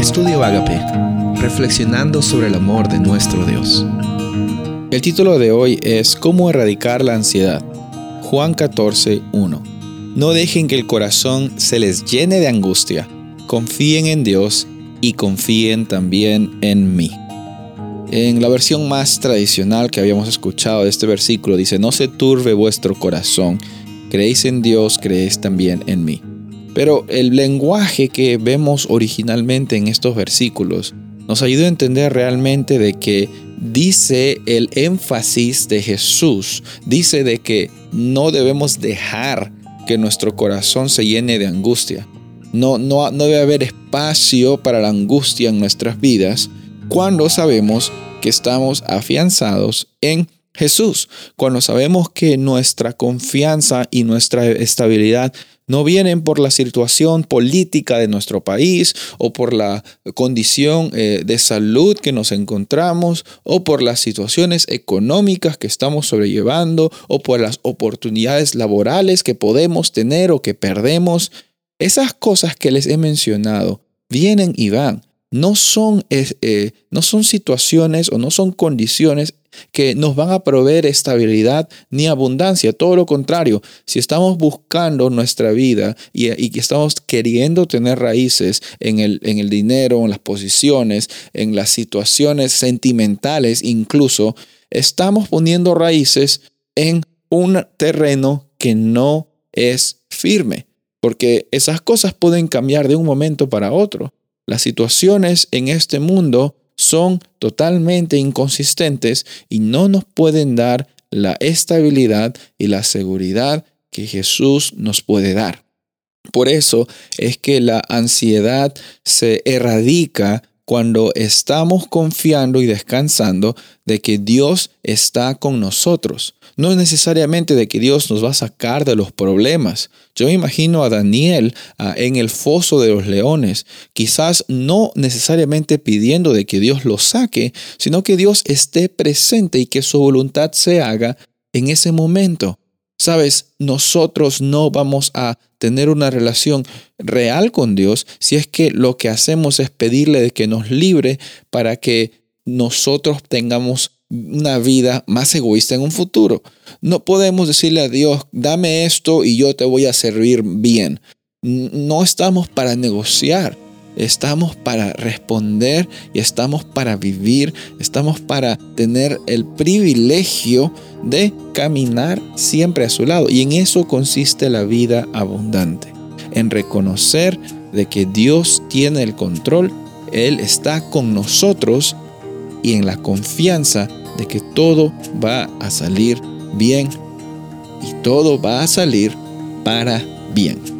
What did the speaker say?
Estudio Agape, reflexionando sobre el amor de nuestro Dios. El título de hoy es ¿Cómo erradicar la ansiedad? Juan 14, 1. No dejen que el corazón se les llene de angustia. Confíen en Dios y confíen también en mí. En la versión más tradicional que habíamos escuchado de este versículo dice, no se turbe vuestro corazón, creéis en Dios, creéis también en mí. Pero el lenguaje que vemos originalmente en estos versículos nos ayuda a entender realmente de que dice el énfasis de Jesús, dice de que no debemos dejar que nuestro corazón se llene de angustia. No, no, no debe haber espacio para la angustia en nuestras vidas cuando sabemos que estamos afianzados en Jesús, cuando sabemos que nuestra confianza y nuestra estabilidad no vienen por la situación política de nuestro país o por la condición eh, de salud que nos encontramos o por las situaciones económicas que estamos sobrellevando o por las oportunidades laborales que podemos tener o que perdemos. Esas cosas que les he mencionado vienen y van. No son, eh, no son situaciones o no son condiciones que nos van a proveer estabilidad ni abundancia. Todo lo contrario, si estamos buscando nuestra vida y, y estamos queriendo tener raíces en el, en el dinero, en las posiciones, en las situaciones sentimentales incluso, estamos poniendo raíces en un terreno que no es firme, porque esas cosas pueden cambiar de un momento para otro. Las situaciones en este mundo son totalmente inconsistentes y no nos pueden dar la estabilidad y la seguridad que Jesús nos puede dar. Por eso es que la ansiedad se erradica cuando estamos confiando y descansando de que Dios está con nosotros. No es necesariamente de que Dios nos va a sacar de los problemas. Yo me imagino a Daniel en el foso de los leones, quizás no necesariamente pidiendo de que Dios lo saque, sino que Dios esté presente y que su voluntad se haga en ese momento. Sabes, nosotros no vamos a tener una relación real con Dios si es que lo que hacemos es pedirle de que nos libre para que nosotros tengamos una vida más egoísta en un futuro. No podemos decirle a Dios, dame esto y yo te voy a servir bien. No estamos para negociar. Estamos para responder y estamos para vivir, estamos para tener el privilegio de caminar siempre a su lado. Y en eso consiste la vida abundante, en reconocer de que Dios tiene el control, Él está con nosotros y en la confianza de que todo va a salir bien y todo va a salir para bien.